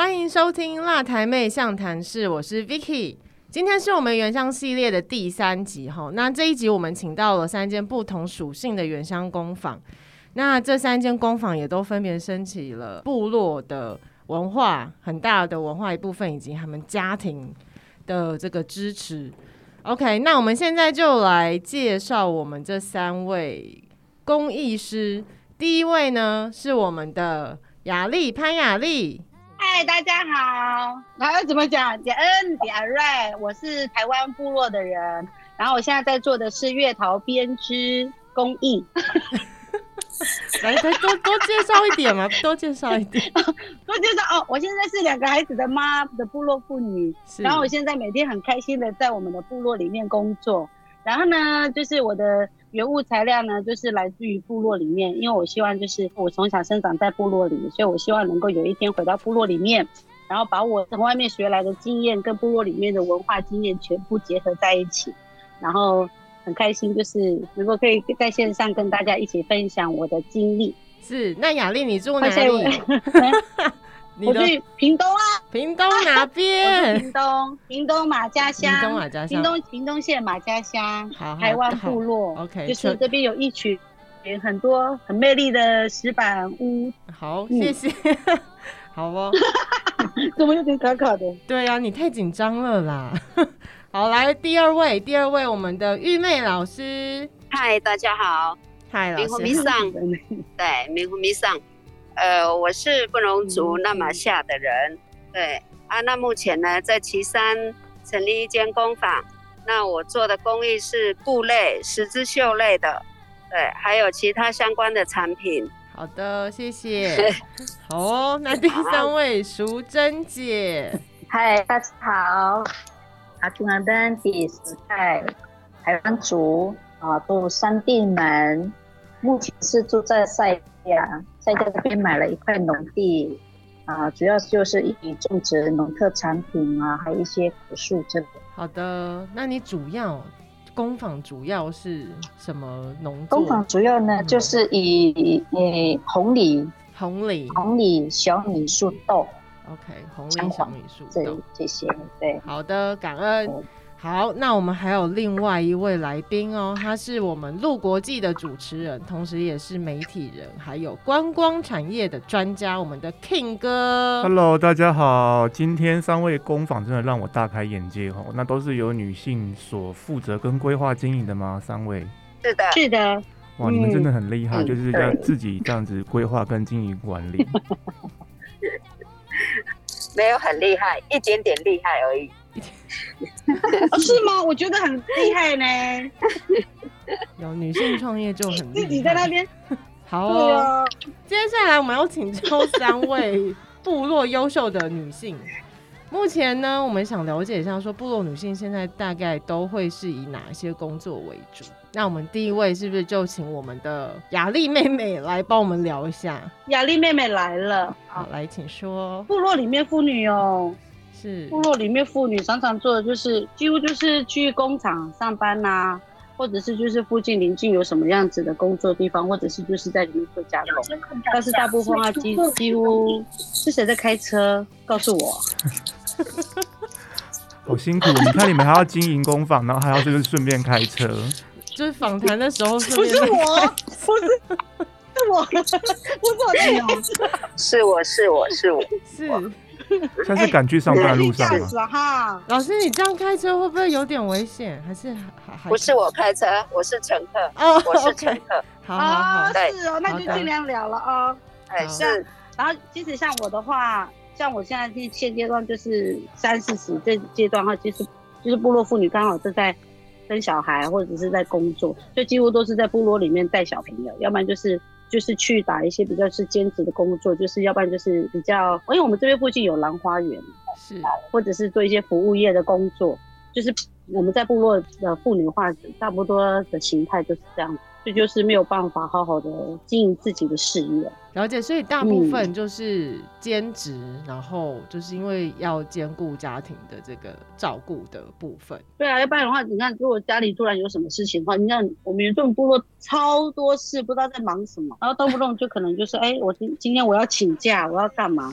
欢迎收听《辣台妹相谈室》，我是 Vicky。今天是我们原乡系列的第三集哈。那这一集我们请到了三间不同属性的原乡工坊。那这三间工坊也都分别升起了部落的文化很大的文化一部分，以及他们家庭的这个支持。OK，那我们现在就来介绍我们这三位工艺师。第一位呢是我们的雅丽潘雅丽。嗨，大家好。然后怎么讲？简恩点瑞，我是台湾部落的人。然后我现在在做的是月桃编织工艺。来，再多多介绍一点嘛，多介绍一点。多介绍哦，我现在是两个孩子的妈的部落妇女。然后我现在每天很开心的在我们的部落里面工作。然后呢，就是我的。原物材料呢，就是来自于部落里面，因为我希望就是我从小生长在部落里，所以我希望能够有一天回到部落里面，然后把我从外面学来的经验跟部落里面的文化经验全部结合在一起，然后很开心，就是能够可以在线上跟大家一起分享我的经历。是，那雅丽你住哪里？我去屏东啊，屏东哪边？屏东，屏东马家乡，屏东马家乡，屏东屏东县马家乡，好，台湾部落，OK，就是这边有一群很多很魅力的石板屋。好，谢谢，好哦。怎么有点卡卡的？对呀，你太紧张了啦。好，来第二位，第二位，我们的玉妹老师。嗨，大家好。嗨，老师。迷上，对，迷糊迷上。呃，我是布农族那玛夏的人，对啊，那目前呢在岐山成立一间工坊，那我做的工艺是布类、十字绣类的，对，还有其他相关的产品。好的，谢谢。好哦，那第三位淑珍姐，嗨，大家好，阿 trung 阿登第十代台湾族啊，住三地门，目前是住在赛亚。在这边买了一块农地，啊，主要就是以种植农特产品啊，还有一些果树这个。好的，那你主要工坊主要是什么农？工坊主要呢，就是以以红李、红李、红李、小米、树豆。OK，红李、小米、树豆这些。对，好的，感恩。好，那我们还有另外一位来宾哦，他是我们陆国际的主持人，同时也是媒体人，还有观光产业的专家，我们的 King 哥。Hello，大家好，今天三位工坊真的让我大开眼界哦，那都是由女性所负责跟规划经营的吗？三位？是的，是的。哇，你们真的很厉害，就是要自己这样子规划跟经营管理。没有很厉害，一点点厉害而已。是吗？我觉得很厉害呢。有女性创业就很自己在那边。好哦。接下来我们要请出三位部落优秀的女性。目前呢，我们想了解一下，说部落女性现在大概都会是以哪些工作为主？那我们第一位是不是就请我们的雅丽妹妹来帮我们聊一下？雅丽妹妹来了，好，来请说。部落里面妇女哦。是部落里面妇女常常做的就是，几乎就是去工厂上班呐，或者是就是附近邻近有什么样子的工作地方，或者是就是在里面做加工。但是大部分啊，几几乎是谁在开车？告诉我。好辛苦，你看你们还要经营工坊，然后还要就是顺便开车。就是访谈的时候，不是我，不是，是我，不是我是我是我是我是。现在是赶去上班路上吗？老师，你这样开车会不会有点危险？还是还不是我开车，我是乘客哦，我是乘客。好好好，是哦，那就尽量聊了哦。哎，是。然后，即使像我的话，像我现在现现阶段就是三四十这阶段哈，其实就是部落妇女刚好是在生小孩或者是在工作，就几乎都是在部落里面带小朋友，要不然就是就是去打一些比较是兼职的工作，就是要不然就是比较，因为我们这边附近有兰花园，是，或者是做一些服务业的工作，就是我们在部落的妇女化差不多的形态就是这样。这就是没有办法好好的经营自己的事业。了解，所以大部分就是兼职，然后就是因为要兼顾家庭的这个照顾的部分。对啊，要不然的话，你看，如果家里突然有什么事情的话，你看我们原住民部落超多事，不知道在忙什么，然后动不动就可能就是，哎，我今今天我要请假，我要干嘛？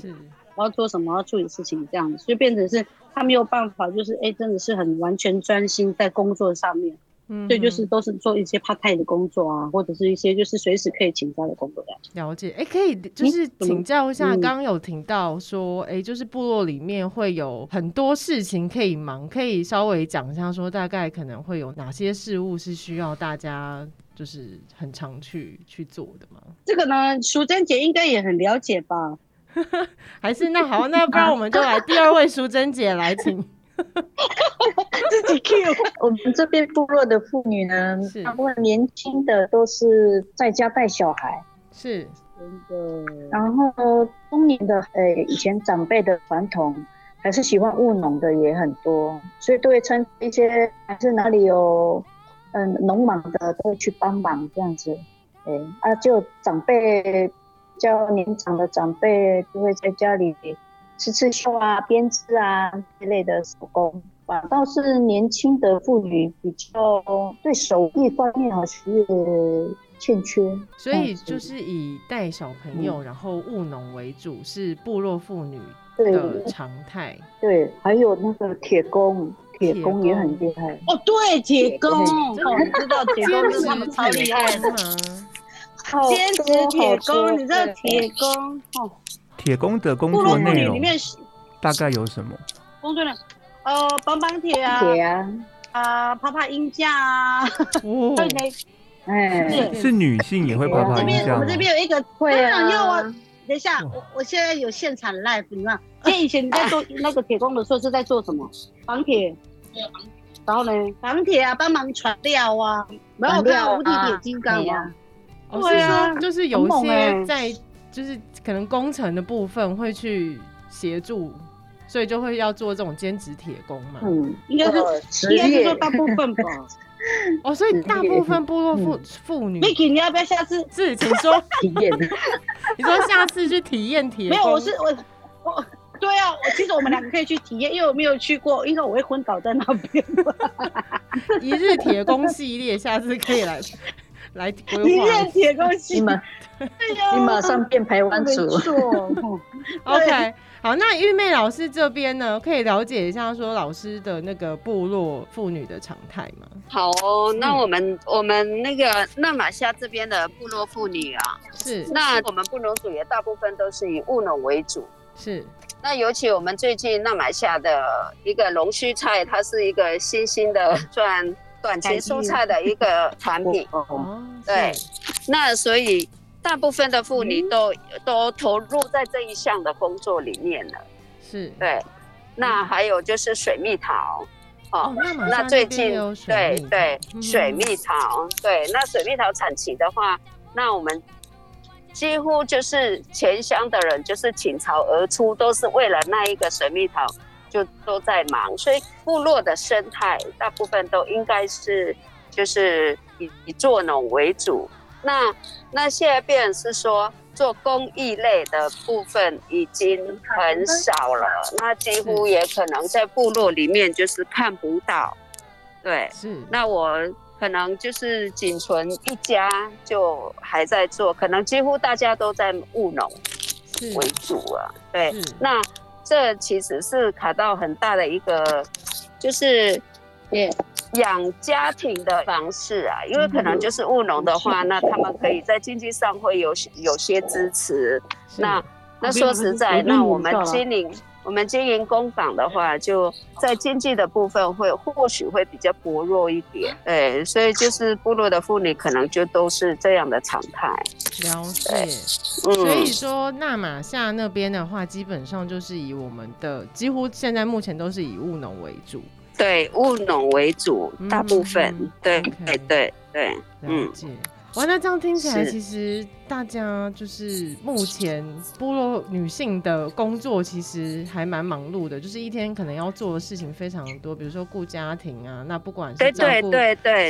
我要做什么？要处理事情这样子，所以变成是他没有办法，就是哎，真的是很完全专心在工作上面。嗯，对，就是都是做一些 part time 的工作啊，或者是一些就是随时可以请假的工作的。了解，哎，可以就是请教一下，刚刚有听到说，哎，就是部落里面会有很多事情可以忙，可以稍微讲一下，说大概可能会有哪些事物是需要大家就是很常去去做的吗？这个呢，淑珍姐应该也很了解吧？还是那好，那不然我们就来第二位淑珍姐来请。自己 Q。我们这边部落的妇女呢，大部分年轻的都是在家带小孩，是真的。然后中年的，呃，以前长辈的传统，还是喜欢务农的也很多，所以都会称一些，还是哪里有，嗯，农忙的都会去帮忙这样子。哎，啊，就长辈较年长的长辈就会在家里。吃刺绣啊、编织啊之类的手工，反倒是年轻的妇女比较对手艺方面好像欠缺。所以就是以带小朋友然后务农为主，是部落妇女的常态。对，还有那个铁工，铁工也很厉害。哦，对，铁工，我知道铁工是他们超厉害吗？兼职铁工，你知道铁工哦。铁工的工作内容大概有什么？工作呢？呃，绑绑铁啊，铁啊，啊，爬爬音架啊。哦，哎，是女性也会爬爬鹰架我们这边有一个会啊，要啊。等一下，我我现在有现场 live，你看，因为以前你在做 那个铁工的时候是在做什么？绑铁。然后呢，绑铁啊，帮忙传料啊，没有看无敌铁金刚啊。对啊，就是有一些在。就是可能工程的部分会去协助，所以就会要做这种兼职铁工嘛。嗯，应该是应该是说大部分吧。哦，所以大部分部落妇妇女，Vicky，你要不要下次是请说体验？你说下次去体验铁？没有，我是我我对啊，我其实我们两个可以去体验，因为我没有去过，因为我会昏倒在那边。一日铁工系列，下次可以来。来 规划。一铁工你们，你马上变台湾族。OK，好，那玉妹老师这边呢，可以了解一下说老师的那个部落妇女的常态吗？好哦，那我们我们那个纳马夏这边的部落妇女啊，是，那我们布农族也大部分都是以务农为主，是。那尤其我们最近纳马夏的一个龙须菜，它是一个新兴的算。短期蔬菜的一个 产品，对，那所以大部分的妇女都都投入在这一项的工作里面了，是对。那还有就是水蜜桃，哦，那最近对对水蜜桃，对，那水蜜桃产期的话，那我们几乎就是全乡的人就是倾巢而出，都是为了那一个水蜜桃。就都在忙，所以部落的生态大部分都应该是就是以以做农为主。那那现在变是说做公益类的部分已经很少了，那几乎也可能在部落里面就是看不到。对，是。那我可能就是仅存一家就还在做，可能几乎大家都在务农为主啊。对，那。这其实是卡到很大的一个，就是养家庭的方式啊，因为可能就是务农的话，那他们可以在经济上会有有些支持。那那说实在，那我们经营。我们经营工坊的话，就在经济的部分会或许会比较薄弱一点，对，所以就是部落的妇女可能就都是这样的常态。了解，所以说纳马夏那边的话，基本上就是以我们的几乎现在目前都是以务农为主，对，务农为主，大部分，对，对，对，对，了解。哇，那这样听起来，其实大家就是目前部落女性的工作其实还蛮忙碌的，就是一天可能要做的事情非常多，比如说顾家庭啊，那不管是照顾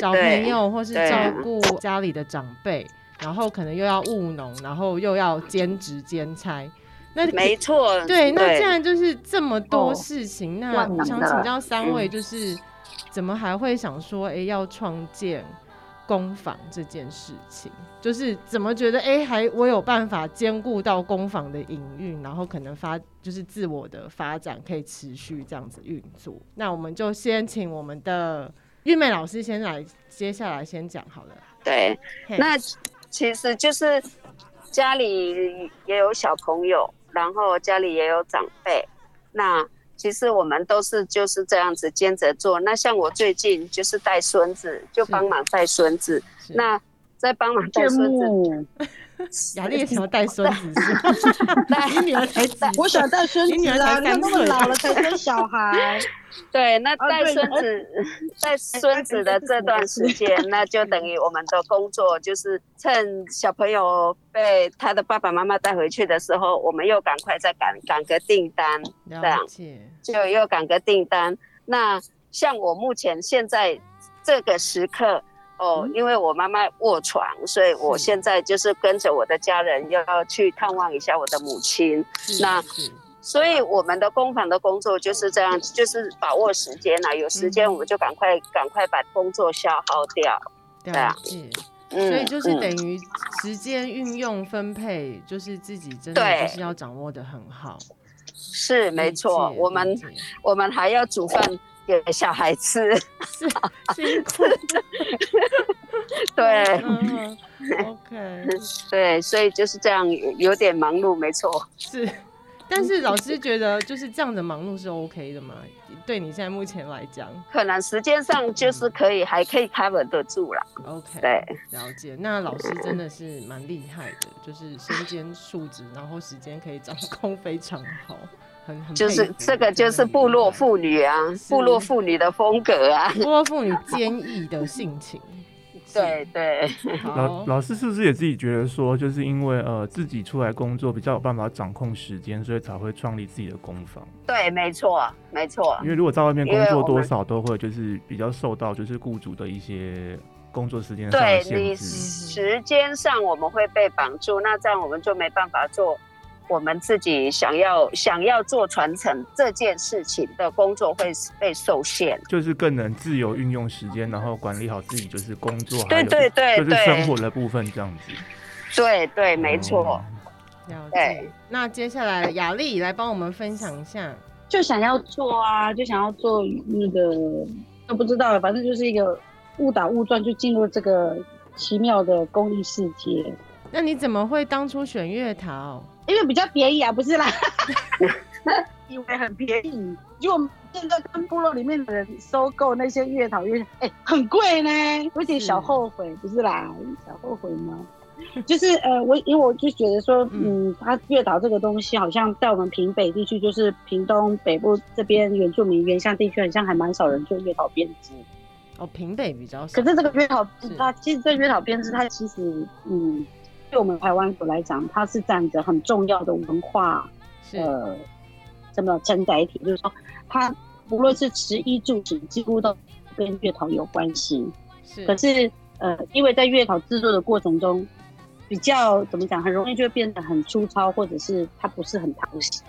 小朋友，或是照顾家里的长辈，然后可能又要务农，然后又要兼职兼差。那没错，对，那既然就是这么多事情，那我想请教三位，就是怎么还会想说，哎，要创建？工坊这件事情，就是怎么觉得哎，还我有办法兼顾到攻防的营运，然后可能发就是自我的发展可以持续这样子运作。那我们就先请我们的玉美老师先来，接下来先讲好了。对，那其实就是家里也有小朋友，然后家里也有长辈，那。其实我们都是就是这样子兼着做。那像我最近就是带孙子，就帮忙带孙子。那在帮忙带孙子。雅丽想要带孙子，你女儿才几？我想带孙子啊！你那么老了才生小孩。对，那带孙子、带孙子的这段时间，那就等于我们的工作就是趁小朋友被他的爸爸妈妈带回去的时候，我们又赶快再赶赶个订单，这样就又赶个订单。那像我目前现在这个时刻。哦，因为我妈妈卧床，所以我现在就是跟着我的家人要去探望一下我的母亲。那所以我们的工坊的工作就是这样，就是把握时间啊，有时间我们就赶快赶快把工作消耗掉。对啊，嗯，所以就是等于时间运用分配，就是自己真的就是要掌握的很好。是没错，我们我们还要煮饭。给小孩吃，是辛苦。对，OK，对，所以就是这样，有点忙碌，没错。是，但是老师觉得就是这样的忙碌是 OK 的吗？对你现在目前来讲，可能时间上就是可以，还可以 cover 得住了。OK，对，了解。那老师真的是蛮厉害的，就是身兼数职，然后时间可以掌控非常好。就是这个，就是部落妇女啊，部落妇女的风格啊，部落妇女坚毅的性情。对对。老老师是不是也自己觉得说，就是因为呃自己出来工作比较有办法掌控时间，所以才会创立自己的工坊？对，没错，没错。因为如果在外面工作，多少都会就是比较受到就是雇主的一些工作时间上的限制。时间上我们会被绑住，那这样我们就没办法做。我们自己想要想要做传承这件事情的工作会被受限，就是更能自由运用时间，然后管理好自己就是工作，对对对，就是生活的部分这样子。对对，没错。了解。那接下来雅丽来帮我们分享一下，就想要做啊，就想要做那个都不知道了，反正就是一个误打误撞就进入这个奇妙的公益世界。那你怎么会当初选月桃？因为比较便宜啊，不是啦，以为很便宜，结果现在跟部落里面的人收购那些月桃月，哎，很贵呢，有点小后悔，不是啦，小后悔吗？就是呃，我因为我就觉得说，嗯，它月桃这个东西好像在我们平北地区，就是屏东北部这边原住民原乡地区，好像还蛮少人做月桃编织。哦，平北比较少。可是这个月桃，它其实这月桃编织，它其实嗯。对我们台湾族来讲，它是占着很重要的文化，呃，什么承载体，就是说，它无论是食衣住行，几乎都跟月桃有关系。是，可是呃，因为在月桃制作的过程中，比较怎么讲，很容易就会变得很粗糙，或者是它不是很讨喜。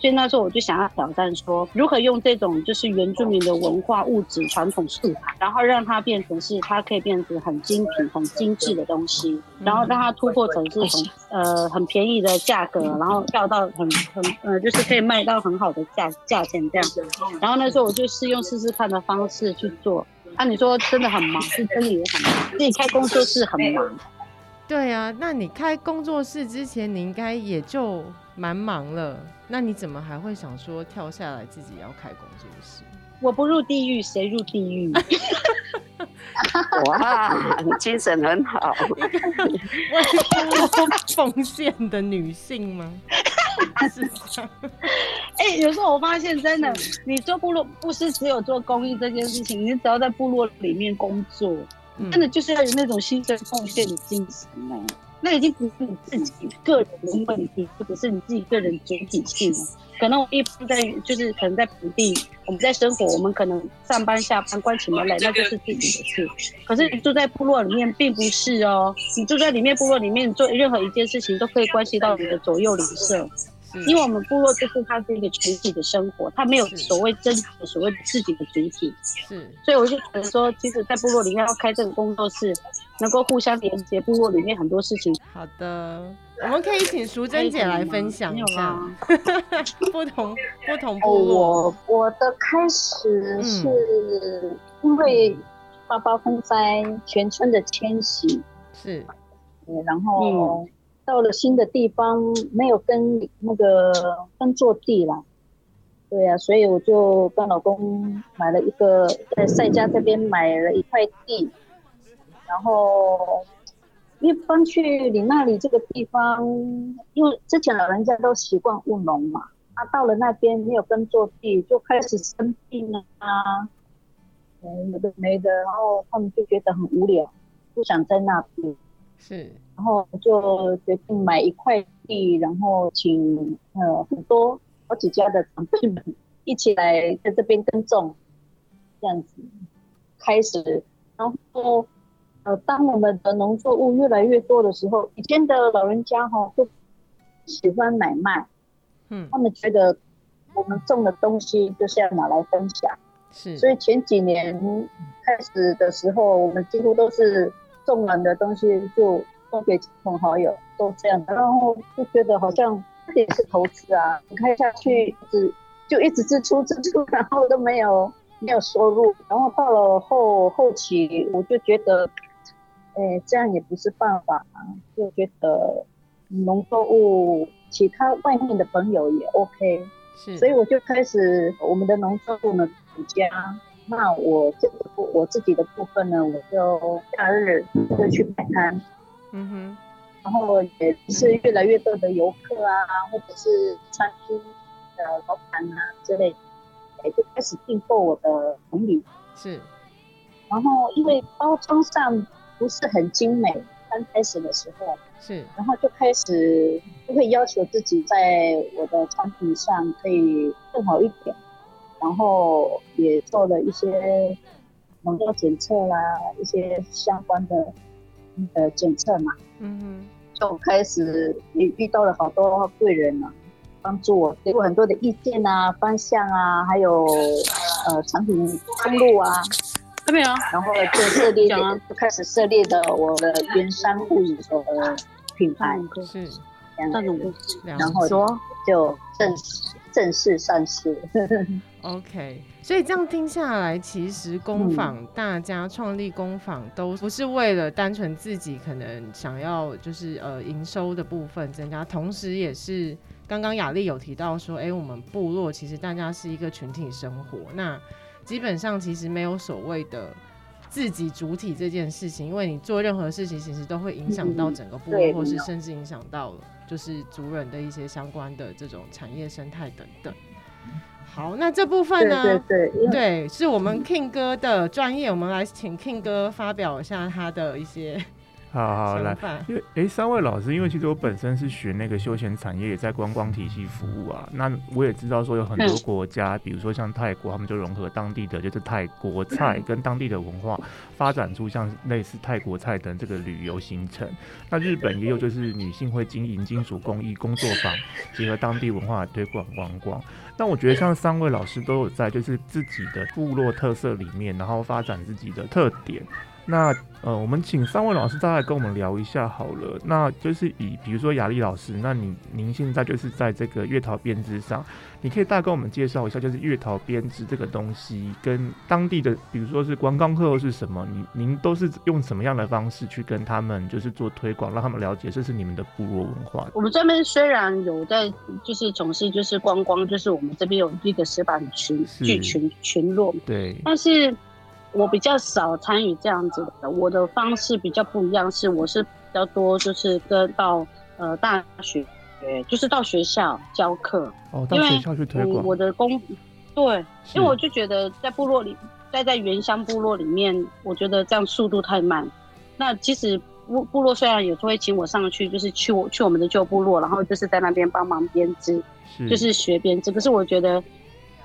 所以那时候我就想要挑战说，如何用这种就是原住民的文化物质传统素材，然后让它变成是它可以变成很精品、很精致的东西，然后让它突破成是从呃很便宜的价格，然后跳到很很呃就是可以卖到很好的价价钱这样。然后那时候我就试用试试看的方式去做。啊，你说真的很忙，是真的也很忙，自己开工作室很忙。对啊，那你开工作室之前，你应该也就蛮忙了。那你怎么还会想说跳下来自己要开工作室？我不入地狱，谁入地狱？哇，精神很好，为 奉献的女性吗？是这样。哎，有时候我发现真的，你做部落不是只有做公益这件事情，你只要在部落里面工作，真的就是要有那种牺牲奉献的精神呢。那已经不是你自己个人的问题，或者是你自己个人主体性了。可能我一般在就是可能在本地，我们在生活，我们可能上班下班关起门来，那就是自己的事。可是你住在部落里面，并不是哦。你住在里面部落里面，做任何一件事情都可以关系到你的左右邻舍。因为我们部落就是它是一个群体的生活，它没有所谓真的所谓自己的主体。是，所以我就觉得说，其实，在部落里面要开这个工作室，能够互相连接部落里面很多事情。好的，我们可以请淑珍姐来分享一下 不同不同部落。我我的开始是因为八八风灾，全村的迁徙是，然后。到了新的地方，没有跟那个耕作地了，对呀，所以我就跟老公买了一个在赛家这边买了一块地，然后一搬去你那里这个地方，因为之前老人家都习惯务农嘛，啊，到了那边没有耕作地，就开始生病了啊，有的没的，然后他们就觉得很无聊，不想在那边。是。然后就决定买一块地，然后请呃很多好几家的长辈们一起来在这边耕种，这样子开始。然后呃，当我们的农作物越来越多的时候，以前的老人家哈就喜欢买卖，嗯，他们觉得我们种的东西就是要拿来分享，是。所以前几年开始的时候，我们几乎都是种完的东西就。送给亲朋好友都这样，然后就觉得好像这也是投资啊，你看下去只就一直支出支出，然后都没有没有收入，然后到了后后期我就觉得，哎，这样也不是办法啊，就觉得农作物其他外面的朋友也 OK，是，所以我就开始我们的农作物呢独家，那我这个部我自己的部分呢，我就假日就去摆摊。嗯哼，然后也是越来越多的游客啊，或者是餐厅的老板啊之类，哎，就开始订购我的红米。是，然后因为包装上不是很精美，刚开始的时候是，然后就开始就会要求自己在我的产品上可以更好一点，然后也做了一些农药检测啦，一些相关的。的检测嘛，嗯哼，就开始也遇到了好多贵人了，帮助我给我很多的意见啊、方向啊，还有呃产品通路啊，有没有？然后就设立，就开始设立的我的原山物的品牌，是这样子，然后就正式正式上市。OK，所以这样听下来，其实工坊大家创立工坊都不是为了单纯自己可能想要就是呃营收的部分增加，同时也是刚刚雅丽有提到说，哎，我们部落其实大家是一个群体生活，那基本上其实没有所谓的自己主体这件事情，因为你做任何事情其实都会影响到整个部落，或是甚至影响到了就是族人的一些相关的这种产业生态等等。好，那这部分呢？对对对，是我们 King 哥的专业，我们来请 King 哥发表一下他的一些。好好来，因为哎，三位老师，因为其实我本身是学那个休闲产业，也在观光体系服务啊。那我也知道说有很多国家，比如说像泰国，他们就融合当地的就是泰国菜跟当地的文化，发展出像类似泰国菜的这个旅游行程。那日本也有就是女性会经营金属工艺工作坊，结合当地文化推广观光。那我觉得像三位老师都有在就是自己的部落特色里面，然后发展自己的特点。那呃，我们请三位老师再来跟我们聊一下好了。那就是以比如说雅丽老师，那你您现在就是在这个月桃编织上，你可以大概跟我们介绍一下，就是月桃编织这个东西跟当地的，比如说是观光客是什么，您您都是用什么样的方式去跟他们就是做推广，让他们了解这是你们的部落文化。我们这边虽然有在就是从事就是观光，就是我们这边有一个石板群聚群群落，对，但是。我比较少参与这样子的，我的方式比较不一样，是我是比较多就是跟到呃大学，就是到学校教课。哦，到学校去推广。我的工，对，因为我就觉得在部落里，待在原乡部落里面，我觉得这样速度太慢。那其实部部落虽然有时候会请我上去，就是去我去我们的旧部落，然后就是在那边帮忙编织，就是学编织。可是我觉得，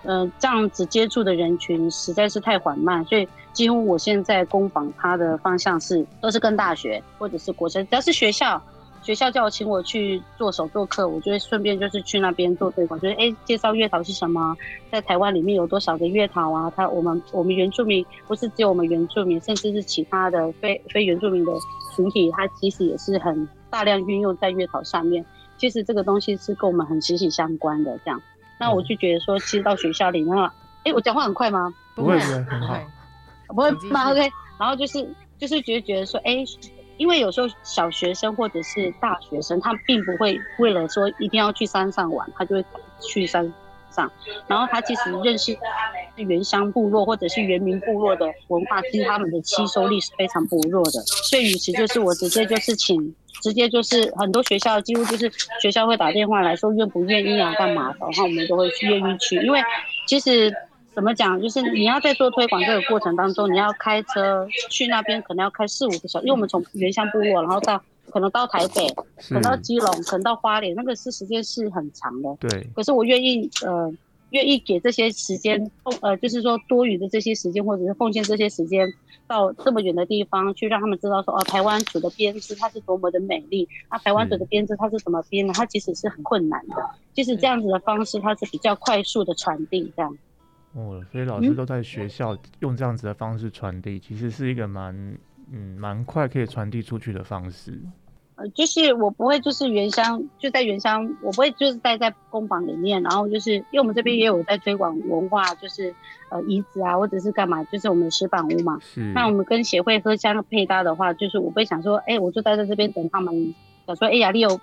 嗯，这样子接触的人群实在是太缓慢，所以几乎我现在工坊它的方向是都是跟大学或者是国生，只要是学校。学校叫我请我去做手作课，我就会顺便就是去那边做推广，就是哎介绍月桃是什么，在台湾里面有多少个月桃啊？他我们我们原住民不是只有我们原住民，甚至是其他的非非原住民的群体，它其实也是很大量运用在月桃上面。其实这个东西是跟我们很息息相关的。这样，那我就觉得说，其实到学校里面，哎，我讲话很快吗？不会，很好，不会吗？OK，然后就是就是觉得觉得说，哎。因为有时候小学生或者是大学生，他并不会为了说一定要去山上玩，他就会去山上。然后他其实认识原乡部落或者是原民部落的文化，其实他们的吸收力是非常薄弱的。所以，与其就是我直接就是请，直接就是很多学校几乎就是学校会打电话来说愿不愿意啊，干嘛的，然后我们都会愿意去，因为其实。怎么讲？就是你要在做推广这个过程当中，你要开车去那边，可能要开四五个小时，因为我们从原乡部落，然后到可能到台北，可能到基隆，可能到花莲，那个是时间是很长的。对。可是我愿意，呃，愿意给这些时间，呃，就是说多余的这些时间，或者是奉献这些时间，到这么远的地方去，让他们知道说，哦，台湾族的编织它是多么的美丽，那台湾族的编织它是怎么编的？它其实是很困难的，就是这样子的方式，它是比较快速的传递这样。哦，所以老师都在学校用这样子的方式传递，其实是一个蛮嗯蛮快可以传递出去的方式。呃，就是我不会就是原乡就在原乡，我不会就是待在工坊里面，然后就是因为我们这边也有在推广文化，就是呃遗址啊或者是干嘛，就是我们的石板屋嘛。是。那我们跟协会喝香配搭的话，就是我会想说，哎，我就待在这边等他们，想说，哎，雅丽有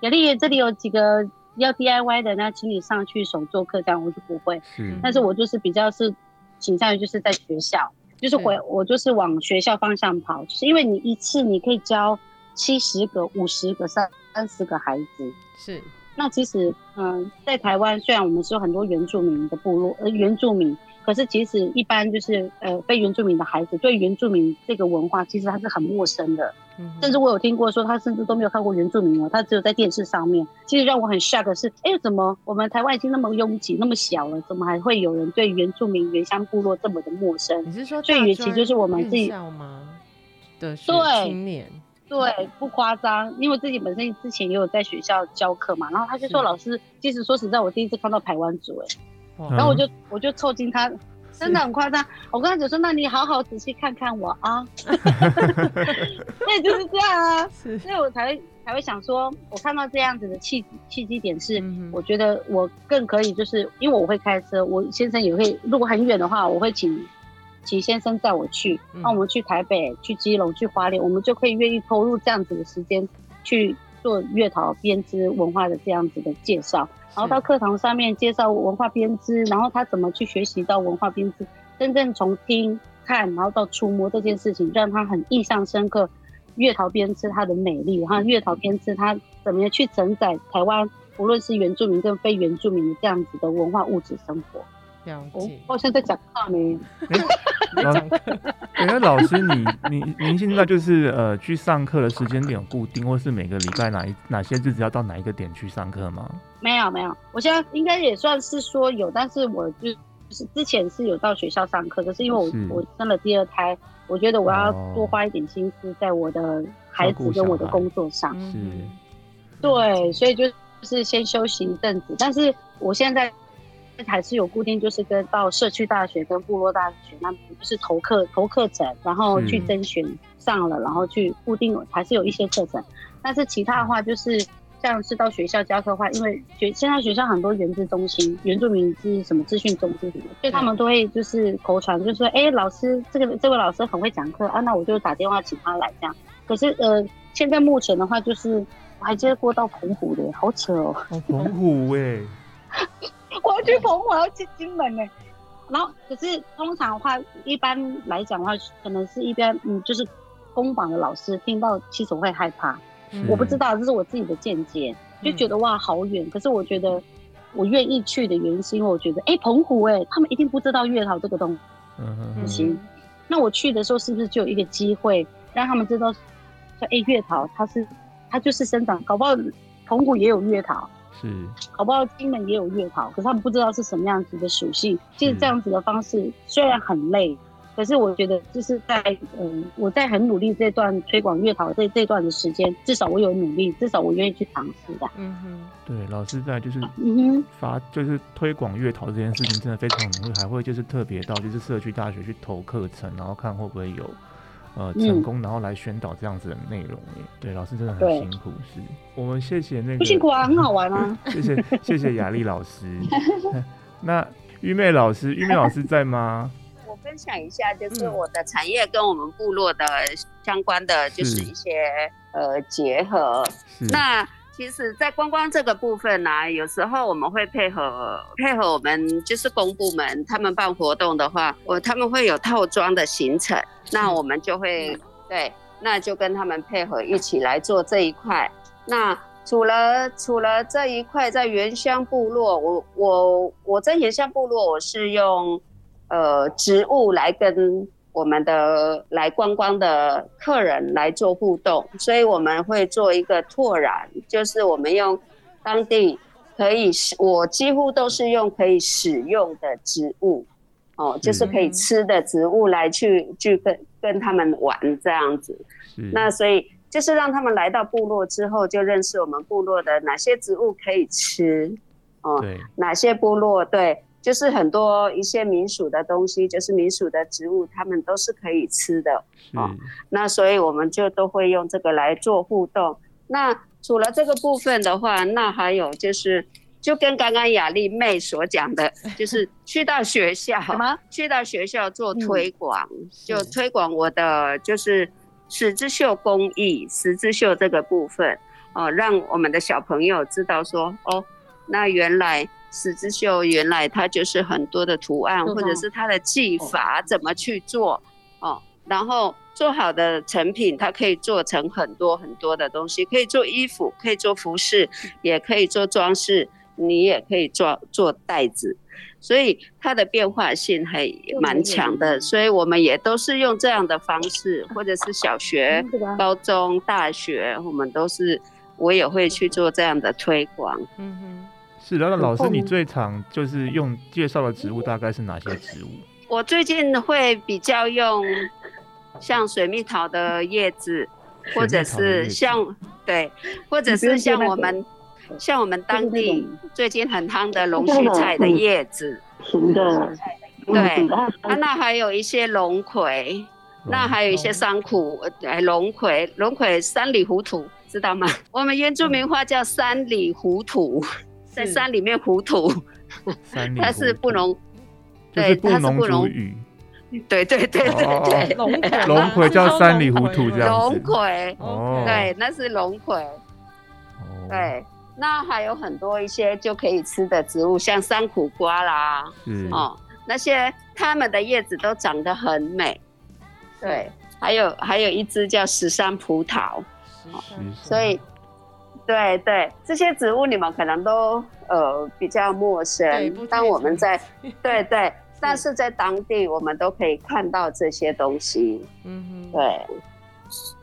雅丽这里有几个。要 DIY 的，那请你上去手做客，这样我就不会。是，但是我就是比较是倾向于就是在学校，就是回我就是往学校方向跑，就是因为你一次你可以教七十个、五十个、三三十个孩子。是，那其实嗯，在台湾虽然我们是有很多原住民的部落，呃，原住民。可是，其实一般就是呃非原住民的孩子，对原住民这个文化，其实他是很陌生的。甚至我有听过说，他甚至都没有看过原住民哦，他只有在电视上面。其实让我很 shock 的是，哎，怎么我们台湾已经那么拥挤、那么小了，怎么还会有人对原住民原乡部落这么的陌生？你是说最远其就是我们自己吗？的对青年，对，不夸张，因为自己本身之前也有在学校教课嘛，然后他就说，老师，其实说实在，我第一次看到台湾族，哎。然后我就我就凑近他，真的很夸张。我跟他讲说，那你好好仔细看看我啊。对，就是这样啊。所以我才会才会想说，我看到这样子的契契机点是，我觉得我更可以，就是因为我会开车，我先生也会。如果很远的话，我会请齐先生载我去。那我们去台北、去基隆、去花莲，我们就可以愿意投入这样子的时间去做月桃编织文化的这样子的介绍。然后到课堂上面介绍文化编织，然后他怎么去学习到文化编织，真正从听看，然后到触摸这件事情，让他很印象深刻。月桃编织它的美丽，然后月桃编织它怎么样去承载台湾，无论是原住民跟非原住民的这样子的文化物质生活。了解。我现在讲话呢。哎，那老师，你你您现在就是呃去上课的时间点固定，或是每个礼拜哪一哪些日子要到哪一个点去上课吗？没有没有，我现在应该也算是说有，但是我就是之前是有到学校上课，可是因为我我生了第二胎，我觉得我要多花一点心思在我的孩子跟我的工作上。是。对，所以就就是先休息一阵子，但是我现在。还是有固定，就是跟到社区大学跟部落大学那边，就是投课投课程，然后去甄选上了，然后去固定还是有一些课程。但是其他的话，就是像是到学校教课的话，因为学现在学校很多原资中心、原住民资什么资讯中心什么，所以他们都会就是口传，就说哎，老师这个这位老师很会讲课啊，那我就打电话请他来这样。可是呃，现在目前的话，就是我还接过到澎湖的，好扯哦。澎湖哎。我要去澎湖，我要去金门呢。然后，可是通常的话，一般来讲的话，可能是一边嗯，就是公榜的老师听到其实会害怕。我不知道，这是我自己的见解，就觉得哇好远。可是我觉得我愿意去的原因，是因为我觉得哎，澎湖哎，他们一定不知道月桃这个东嗯嗯行。那我去的时候是不是就有一个机会让他们知道，说哎，月桃它是它就是生长，搞不好澎湖也有月桃，是，搞不好金门也有月桃，可是他们不知道是什么样子的属性。其实这样子的方式虽然很累。可是我觉得，就是在嗯，我在很努力这段推广月桃这这段的时间，至少我有努力，至少我愿意去尝试的。嗯哼，对，老师在就是嗯哼发就是推广月桃这件事情真的非常努力，还会就是特别到就是社区大学去投课程，然后看会不会有呃成功，然后来宣导这样子的内容。对，老师真的很辛苦，是我们谢谢那个不辛苦啊，很好玩啊。谢谢谢谢雅丽老师。那玉妹老师，玉妹老师在吗？我分享一下，就是我的产业跟我们部落的相关的，就是一些呃结合。那其实，在观光这个部分呢，有时候我们会配合配合我们就是公部门，他们办活动的话，我他们会有套装的行程，那我们就会对，那就跟他们配合一起来做这一块。那除了除了这一块，在原乡部落，我我我在原乡部落，我是用。呃，植物来跟我们的来观光的客人来做互动，所以我们会做一个拓染，就是我们用当地可以使，我几乎都是用可以使用的植物，哦，就是可以吃的植物来去去跟跟他们玩这样子。那所以就是让他们来到部落之后，就认识我们部落的哪些植物可以吃，哦，哪些部落对。就是很多一些民俗的东西，就是民俗的植物，他们都是可以吃的哦。那所以我们就都会用这个来做互动。那除了这个部分的话，那还有就是，就跟刚刚雅丽妹所讲的，就是去到学校，什么去到学校做推广，就推广我的就是十字绣工艺，十字绣这个部分哦，让我们的小朋友知道说，哦，那原来。十字绣原来它就是很多的图案，或者是它的技法怎么去做哦，然后做好的成品，它可以做成很多很多的东西，可以做衣服，可以做服饰，也可以做装饰，你也可以做做袋子，所以它的变化性还蛮强的，所以我们也都是用这样的方式，或者是小学、高中、大学，我们都是我也会去做这样的推广。嗯哼。是的，那老师，你最常就是用介绍的植物大概是哪些植物？我最近会比较用像水蜜桃的叶子，或者是像对，或者是像我们像我们当地最近很夯的龙须菜的叶子。的。对，啊，那还有一些龙葵，那还有一些山苦，哎，龙葵，龙葵山里糊涂，知道吗？我们原住民话叫山里糊涂。在山里面 糊涂，它是不能，对，它是不能语，对对对对对，龙葵龙葵叫山里糊涂这样龙葵，对，那是龙葵，对，那还有很多一些就可以吃的植物，像山苦瓜啦，哦，那些它们的叶子都长得很美，对，还有还有一只叫十三葡萄，所以。对对，这些植物你们可能都呃比较陌生，但我们在对对，但是在当地我们都可以看到这些东西，嗯哼，对，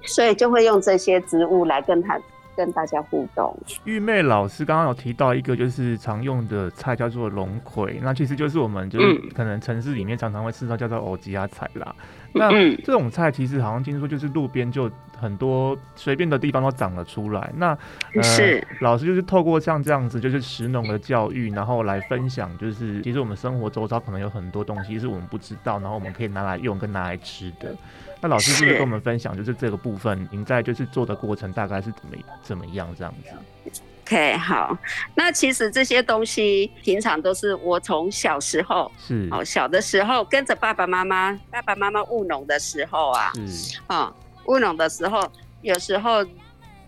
所以就会用这些植物来跟他跟大家互动。玉妹老师刚刚有提到一个就是常用的菜叫做龙葵，那其实就是我们就是可能城市里面常常会吃到叫做欧吉亚菜啦。那这种菜其实好像听说就是路边就很多随便的地方都长了出来。那是老师就是透过像这样子就是食农的教育，然后来分享，就是其实我们生活周遭可能有很多东西是我们不知道，然后我们可以拿来用跟拿来吃的。那老师是不是跟我们分享，就是这个部分您在就是做的过程大概是怎么怎么样这样子？OK，好，那其实这些东西平常都是我从小时候是哦，小的时候跟着爸爸妈妈，爸爸妈妈务农的时候啊，嗯啊，务农的时候，有时候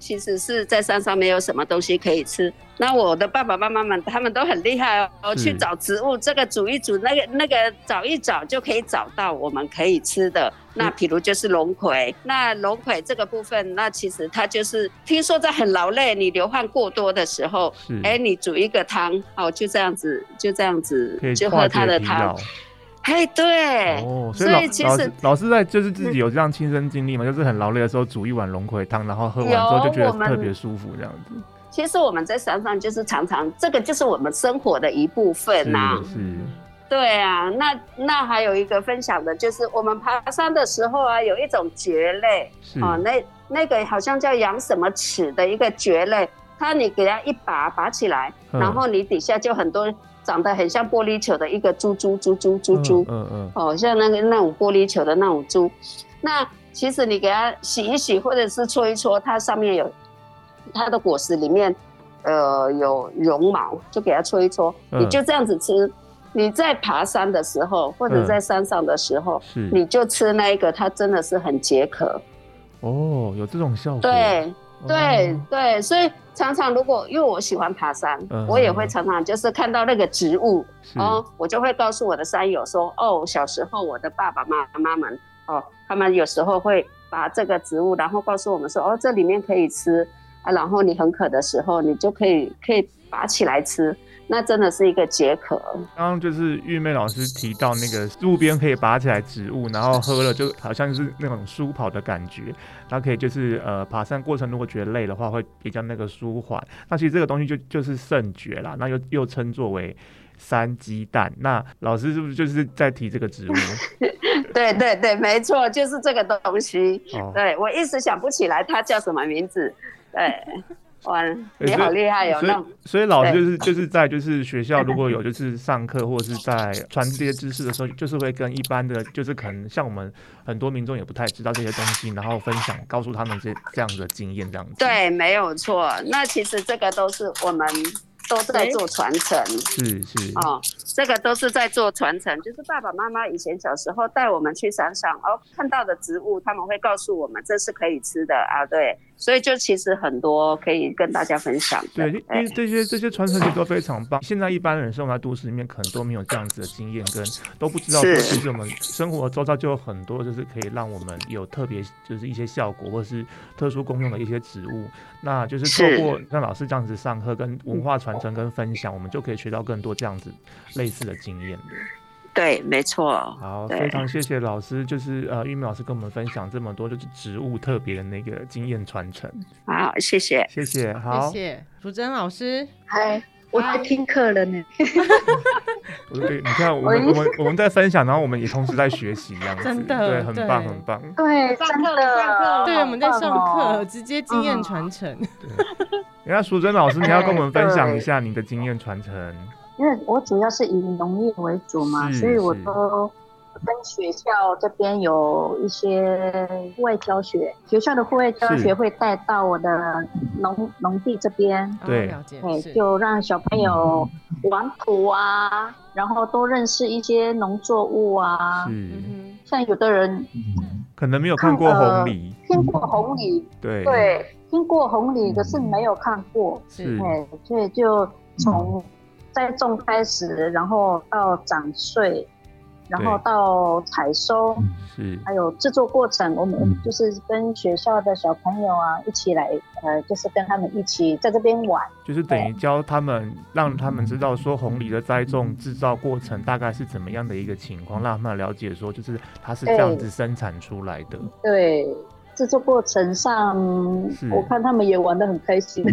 其实是在山上没有什么东西可以吃。那我的爸爸妈妈们他们都很厉害哦，去找植物，这个煮一煮，那个那个找一找就可以找到我们可以吃的。那譬如就是龙葵，那龙葵这个部分，那其实它就是听说在很劳累、你流汗过多的时候，哎，你煮一个汤，哦，就这样子，就这样子，就喝它的汤。哎，对，哦，所以老老师老师在就是自己有这样亲身经历嘛，就是很劳累的时候煮一碗龙葵汤，然后喝完之后就觉得特别舒服这样子。其实我们在山上就是常常这个就是我们生活的一部分呐。是。对啊，那那还有一个分享的就是我们爬山的时候啊，有一种蕨类啊，那那个好像叫羊什么齿的一个蕨类，它你给它一拔拔起来，然后你底下就很多。长得很像玻璃球的一个猪猪猪猪猪猪，嗯嗯，哦，像那个那种玻璃球的那种猪。那其实你给它洗一洗，或者是搓一搓，它上面有它的果实里面，呃，有绒毛，就给它搓一搓。你就这样子吃。你在爬山的时候，或者在山上的时候，你就吃那一个，它真的是很解渴。哦，有这种效果。对对对，所以。常常如果因为我喜欢爬山，我也会常常就是看到那个植物哦，我就会告诉我的山友说哦，小时候我的爸爸妈妈们哦，他们有时候会把这个植物，然后告诉我们说哦，这里面可以吃啊，然后你很渴的时候，你就可以可以拔起来吃。那真的是一个解渴。刚刚就是玉妹老师提到那个路边可以拔起来植物，然后喝了就好像是那种舒跑的感觉。然后可以就是呃爬山过程如果觉得累的话，会比较那个舒缓。那其实这个东西就就是圣蕨啦，那又又称作为山鸡蛋。那老师是不是就是在提这个植物？对对对，没错，就是这个东西。对我一时想不起来它叫什么名字。对。哇，你好厉害哟！所以，所以老师就是就是在就是学校如果有就是上课或者是在传这些知识的时候，就是会跟一般的就是可能像我们很多民众也不太知道这些东西，然后分享告诉他们这这样的经验这样子。对，没有错。那其实这个都是我们。都在做传承，是是哦，这个都是在做传承，就是爸爸妈妈以前小时候带我们去山上，哦，看到的植物，他们会告诉我们这是可以吃的啊，对，所以就其实很多可以跟大家分享。对，因为这些这些传承其实都非常棒。现在一般人生活在都市里面，可能都没有这样子的经验，跟都不知道说其实我们生活周遭就有很多就是可以让我们有特别就是一些效果或是特殊功用的一些植物。那就是透过像老师这样子上课跟文化传承跟分享，我们就可以学到更多这样子类似的经验的。对，没错。好，非常谢谢老师，就是呃玉米老师跟我们分享这么多就是植物特别的那个经验传承。好，谢谢，谢谢，好，谢谢淑珍老师。嗨。我在听课了呢。对，你看，我们我们我们在分享，然后我们也同时在学习，这样子，真的，对，很棒，很棒。对，上课了，上课，对，我们在上课，直接经验传承。对，你看，淑珍老师，你要跟我们分享一下你的经验传承。因为我主要是以农业为主嘛，所以我都。跟学校这边有一些户外教学，学校的户外教学会带到我的农农地这边，对，对，就让小朋友玩土啊，然后多认识一些农作物啊。嗯，像有的人可能没有看过红梨，听过红梨，对。对，听过红梨，可是没有看过，是，所以就从栽种开始，然后到长穗。然后到采收，是。还有制作过程，我们就是跟学校的小朋友啊一起来，呃，就是跟他们一起在这边玩，就是等于教他们，让他们知道说红梨的栽种制造过程大概是怎么样的一个情况，让他们了解说就是它是这样子生产出来的。对，制作过程上，我看他们也玩的很开心。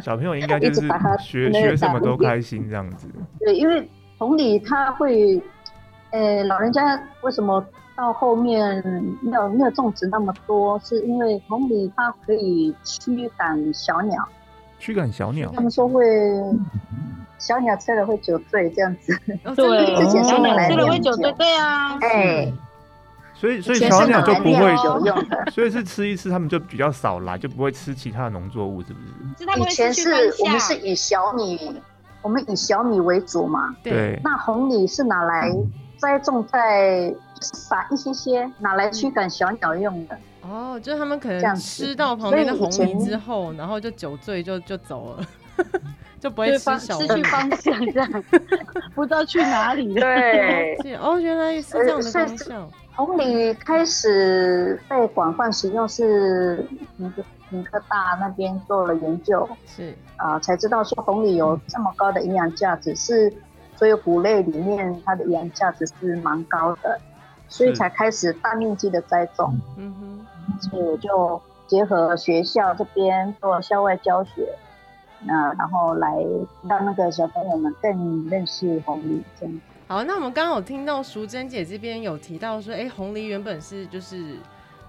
小朋友应该就 是学学什么都开心这样子。对，因为同理他会。呃，老人家为什么到后面没有没有种植那么多？是因为同理它可以驱赶小鸟，驱赶小鸟。他们说会小鸟吃了会酒醉这样子。对，之前小鸟吃了会酒醉，对啊。哎，所以所以小鸟就不会有用的，所以是吃一次，他们就比较少来，就不会吃其他的农作物，是不是？以前是我们是以小米，我们以小米为主嘛。对。那红米是拿来。栽种在撒一些些，拿来驱赶小鸟用的。哦，就是他们可能吃到旁边的红米之后，然后就酒醉就就走了，就不会吃小失去方向这样，不知道去哪里了。对，哦，原来是这样的功效。红鲤开始被广泛使用是那个平科大那边做了研究，是啊，才知道说红梨有这么高的营养价值是。所有谷类里面它的营养价值是蛮高的，所以才开始大面积的栽种。嗯哼，所以我就结合学校这边做校外教学，那然后来让那个小朋友们更认识红梨这样。好，那我们刚刚有听到淑珍姐这边有提到说，哎，红梨原本是就是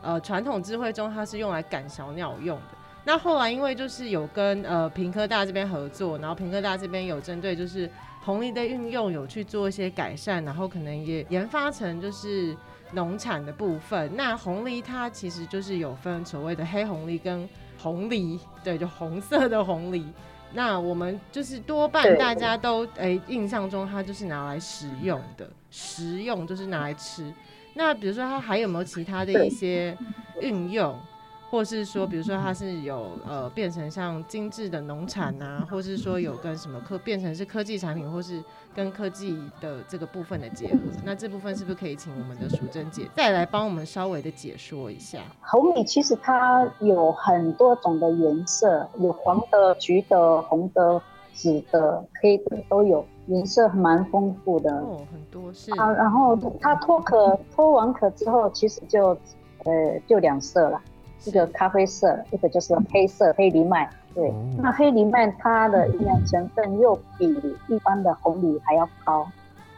呃传统智慧中它是用来赶小鸟用的。那后来因为就是有跟呃平科大这边合作，然后平科大这边有针对就是红梨的运用有去做一些改善，然后可能也研发成就是农产的部分。那红梨它其实就是有分所谓的黑红梨跟红梨，对，就红色的红梨。那我们就是多半大家都诶印象中它就是拿来食用的，食用就是拿来吃。那比如说它还有没有其他的一些运用？或是说，比如说它是有呃变成像精致的农产啊，或是说有跟什么科变成是科技产品，或是跟科技的这个部分的结合，那这部分是不是可以请我们的淑珍姐再来帮我们稍微的解说一下？红米其实它有很多种的颜色，有黄的、橘的、红的、紫的、黑的都有，颜色蛮丰富的哦，很多是啊。然后它脱壳脱完壳之后，其实就呃就两色了。一个咖啡色，一个就是黑色黑藜麦。对，那黑藜麦它的营养成分又比一般的红藜还要高，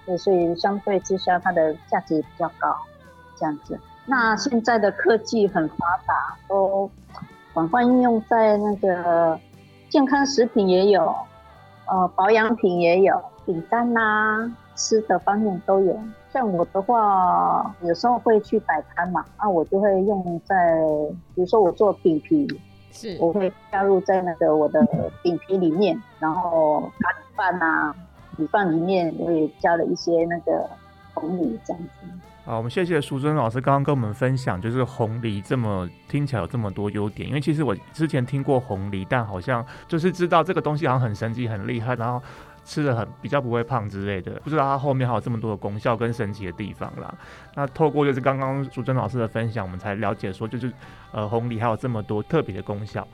对，所以相对之下它的价值比较高。这样子，那现在的科技很发达，都广泛应用在那个健康食品也有，呃，保养品也有，饼干呐。吃的方面都有，像我的话，有时候会去摆摊嘛，啊，我就会用在，比如说我做饼皮，是，我会加入在那个我的饼皮里面，然后咖喱饭啊，米饭里面我也加了一些那个红米这样子。啊，我们谢谢淑珍老师刚刚跟我们分享，就是红梨这么听起来有这么多优点，因为其实我之前听过红梨，但好像就是知道这个东西好像很神奇、很厉害，然后。吃的很比较不会胖之类的，不知道它后面还有这么多的功效跟神奇的地方啦。那透过就是刚刚淑珍老师的分享，我们才了解说，就是呃红梨还有这么多特别的功效。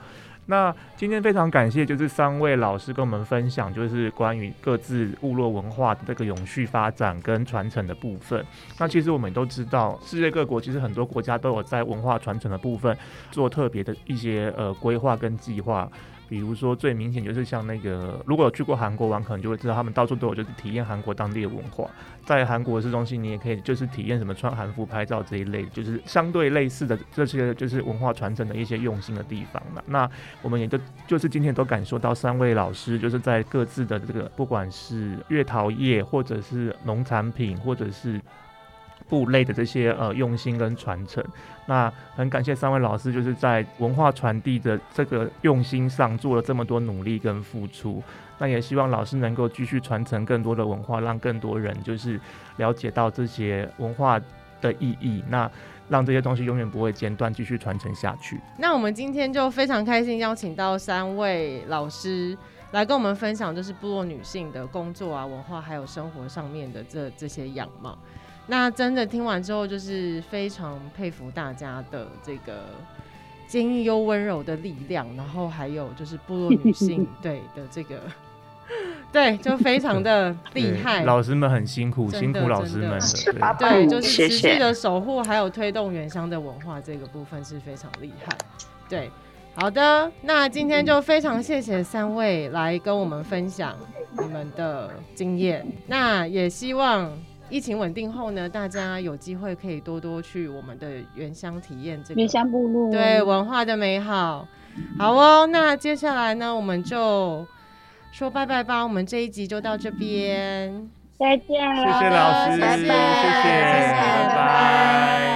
那今天非常感谢就是三位老师跟我们分享，就是关于各自部落文化的这个永续发展跟传承的部分。那其实我们都知道，世界各国其实很多国家都有在文化传承的部分做特别的一些呃规划跟计划。比如说，最明显就是像那个，如果有去过韩国玩，可能就会知道他们到处都有，就是体验韩国当地的文化。在韩国市中心，你也可以就是体验什么穿韩服拍照这一类，就是相对类似的这些就是文化传承的一些用心的地方了。那我们也就就是今天都感受到三位老师就是在各自的这个不管是月桃叶，或者是农产品，或者是。部类的这些呃用心跟传承，那很感谢三位老师，就是在文化传递的这个用心上做了这么多努力跟付出。那也希望老师能够继续传承更多的文化，让更多人就是了解到这些文化的意义。那让这些东西永远不会间断，继续传承下去。那我们今天就非常开心邀请到三位老师来跟我们分享，就是部落女性的工作啊、文化还有生活上面的这这些样貌。那真的听完之后，就是非常佩服大家的这个坚毅又温柔的力量，然后还有就是部落女性 对的这个，对，就非常的厉害。老师们很辛苦，辛苦老师们了，对，就是持续的守护还有推动原乡的文化这个部分是非常厉害。对，好的，那今天就非常谢谢三位来跟我们分享你们的经验，那也希望。疫情稳定后呢，大家有机会可以多多去我们的原乡体验这个原乡部落对文化的美好。好哦，那接下来呢，我们就说拜拜吧。我们这一集就到这边，再见了，谢谢老师，谢谢，谢谢。